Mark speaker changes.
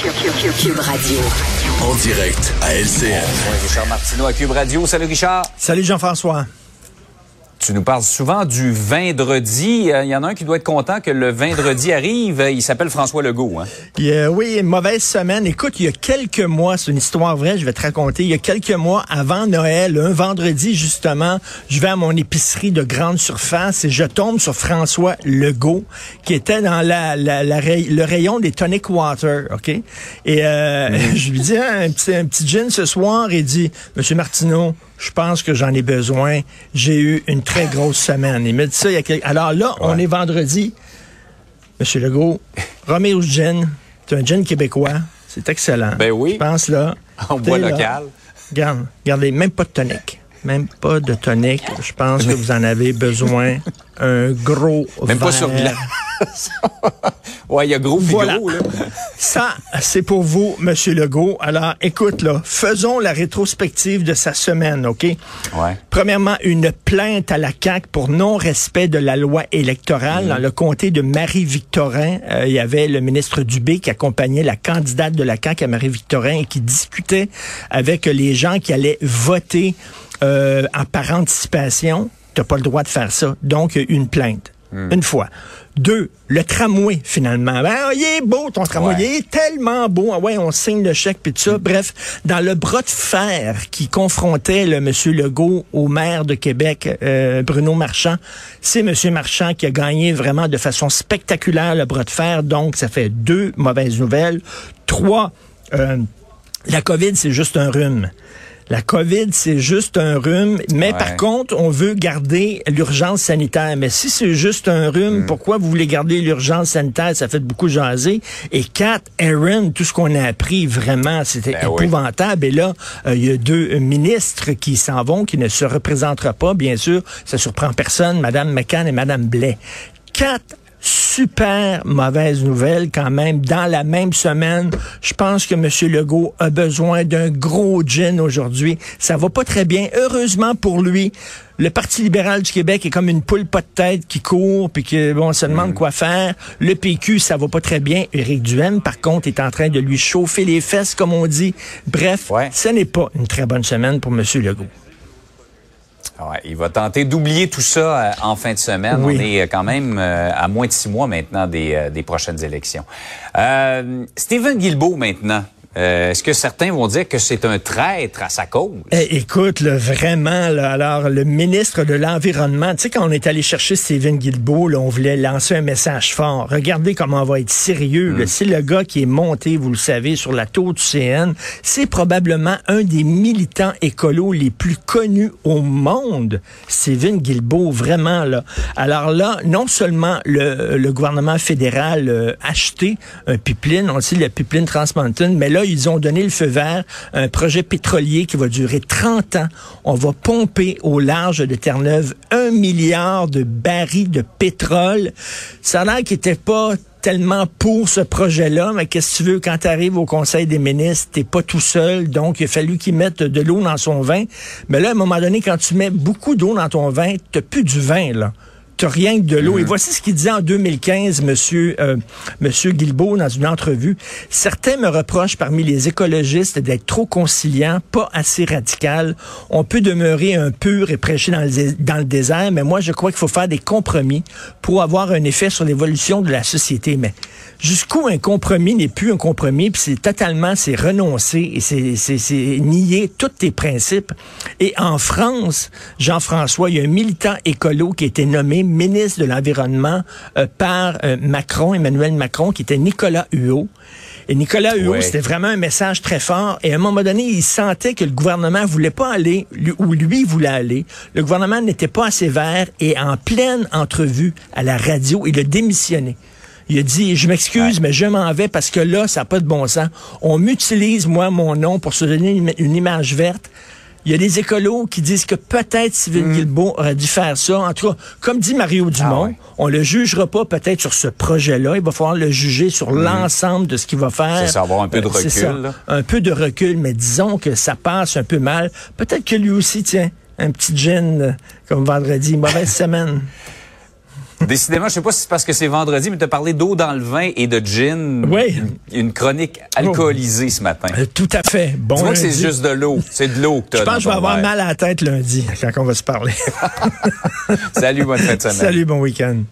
Speaker 1: Cube Radio.
Speaker 2: En direct à LCN.
Speaker 3: Richard Martineau à Cube Radio. Salut Richard.
Speaker 4: Salut Jean-François.
Speaker 3: Tu nous parles souvent du vendredi. Euh, Il y en a un qui doit être content que le vendredi arrive. Il s'appelle François Legault. Hein?
Speaker 4: oui, une mauvaise semaine. Écoute, il y a quelques mois, c'est une histoire vraie, je vais te raconter. Il y a quelques mois, avant Noël, un vendredi justement, je vais à mon épicerie de grande surface et je tombe sur François Legault, qui était dans la, la, le rayon des tonic water, OK? Et euh, je lui dis, hein, un, petit, un petit gin ce soir, et il dit, Monsieur Martineau, je pense que j'en ai besoin. J'ai eu une très grosse semaine. Il m'a dit ça il y a quelques... Alors là, on est vendredi. Monsieur Legault, Romeo Gin, c'est un gin québécois. C'est excellent.
Speaker 3: Ben oui.
Speaker 4: Je pense là.
Speaker 3: En bois local.
Speaker 4: Regarde, regardez, même pas de tonique. Même pas de tonique. Je pense que vous en avez besoin. Un gros
Speaker 3: Même
Speaker 4: verre.
Speaker 3: pas sur glace. ouais, il y a gros puis
Speaker 4: Voilà.
Speaker 3: gros, là.
Speaker 4: Ça, c'est pour vous, Monsieur Legault. Alors, écoute, là, faisons la rétrospective de sa semaine, OK?
Speaker 3: Ouais.
Speaker 4: Premièrement, une plainte à la CAQ pour non-respect de la loi électorale. Dans le comté de Marie-Victorin, euh, il y avait le ministre Dubé qui accompagnait la candidate de la CAQ à Marie-Victorin et qui discutait avec les gens qui allaient voter euh, en par anticipation. T'as pas le droit de faire ça. Donc, une plainte. Une fois. Deux, le tramway, finalement. Ben, il est beau, ton tramway.
Speaker 3: Ouais.
Speaker 4: Il est tellement beau. Ah ouais, on signe le chèque, puis tout ça. Bref, dans le bras de fer qui confrontait le monsieur Legault au maire de Québec, euh, Bruno Marchand, c'est monsieur Marchand qui a gagné vraiment de façon spectaculaire le bras de fer. Donc, ça fait deux mauvaises nouvelles. Trois, euh, la COVID, c'est juste un rhume. La COVID, c'est juste un rhume, mais
Speaker 3: Ouais.
Speaker 4: par contre, on veut garder l'urgence sanitaire. Mais si c'est juste un
Speaker 3: Mm.
Speaker 4: rhume, pourquoi vous voulez garder l'urgence sanitaire? Ça fait beaucoup jaser. Et quatre, Aaron, tout ce qu'on a appris, vraiment, c'était
Speaker 3: Ben oui.
Speaker 4: épouvantable. Et là, euh, il y a deux ministres qui s'en vont, qui ne se représenteront pas, bien sûr. Ça surprend personne, Madame McCann et Madame Blais. Quatre super mauvaise nouvelle quand même. Dans la même semaine, je pense que M. Legault a besoin d'un gros gin aujourd'hui. Ça va pas très bien. Heureusement pour lui, le Parti libéral du Québec est comme une poule pas de tête qui court puis que bon, on se demande quoi faire. Le PQ, ça va pas très bien. Éric Duhaime, par contre, est en train de lui chauffer les fesses, comme on dit. Bref,
Speaker 3: Ouais.
Speaker 4: ce n'est pas une très bonne semaine pour M. Legault.
Speaker 3: Ouais, il va tenter d'oublier tout ça euh, en fin de semaine.
Speaker 4: Oui.
Speaker 3: On est euh, quand même euh, à moins de six mois maintenant des, des prochaines élections. Euh, Stephen Guilbeault maintenant. Euh, Est-ce que certains vont dire que c'est un traître à sa cause?
Speaker 4: Eh, écoute, là, vraiment, là, alors, le ministre de l'Environnement, tu sais, quand on est allé chercher Stephen Guilbeault, là, on voulait lancer un message fort. Regardez comment on va être sérieux. là. C'est le gars qui est monté, vous le savez, sur la tour du CN. C'est probablement un des militants écolos les plus connus au monde. Stephen Guilbeault, vraiment, là. Alors là, non seulement le, le gouvernement fédéral euh, a acheté un pipeline, on sait le pipeline Trans Mountain, mais là, ils ont donné le feu vert à un projet pétrolier qui va durer 30 ans. On va pomper au large de Terre-Neuve un milliard de barils de pétrole. Ça a l'air qu'il n'était pas tellement pour ce projet-là, mais qu'est-ce que tu veux, quand tu arrives au Conseil des ministres, t'es pas tout seul, donc il a fallu qu'il mette de l'eau dans son vin. Mais là, à un moment donné, quand tu mets beaucoup d'eau dans ton vin, t'as plus du vin, là. T'as rien que de l'eau. Et voici ce qu'il disait en 2015, monsieur, euh, monsieur Guilbeault, dans une entrevue. Certains me reprochent parmi les écologistes d'être trop conciliant, pas assez radical. On peut demeurer un pur et prêcher dans le, dans le désert, mais moi, je crois qu'il faut faire des compromis pour avoir un effet sur l'évolution de la société. Mais jusqu'où un compromis n'est plus un compromis, puis c'est totalement, c'est renoncer et c'est, c'est, c'est nier tous tes principes. Et en France, Jean-François, il y a un militant écolo qui a été nommé ministre de l'Environnement euh, par euh, Macron, Emmanuel Macron, qui était Nicolas Huot. Et Nicolas Huot,
Speaker 3: Ouais.
Speaker 4: c'était vraiment un message très fort. Et à un moment donné, il sentait que le gouvernement voulait pas aller lui- où lui voulait aller. Le gouvernement n'était pas assez vert. Et en pleine entrevue à la radio, il a démissionné. Il a dit, je m'excuse, mais je m'en vais parce que là, ça n'a pas de bon sens. On m'utilise, moi, mon nom pour se donner une, une image verte. Il y a des écolos qui disent que peut-être Steven Guilbeault aurait dû faire ça. En tout cas, comme dit Mario Dumont,
Speaker 3: ouais.
Speaker 4: on le jugera pas peut-être sur ce projet-là. Il va falloir le juger sur l'ensemble de ce qu'il va faire.
Speaker 3: C'est ça, avoir un peu de
Speaker 4: Euh,
Speaker 3: recul,
Speaker 4: ça. Un peu de recul, mais disons que ça passe un peu mal. Peut-être que lui aussi, tiens, un petit gin euh, comme vendredi, mauvaise semaine.
Speaker 3: Décidément, je sais pas si c'est parce que c'est vendredi, mais tu as parlé d'eau dans le vin et de gin.
Speaker 4: Oui.
Speaker 3: Une, chronique alcoolisée ce matin.
Speaker 4: Euh, Tout à fait. Bon
Speaker 3: tu vois que c'est juste de l'eau. C'est de l'eau que tu
Speaker 4: Je
Speaker 3: as
Speaker 4: pense que je vais avoir mal à la tête lundi quand on va se parler.
Speaker 3: Salut, bonne fin de semaine.
Speaker 4: Salut, bon week-end.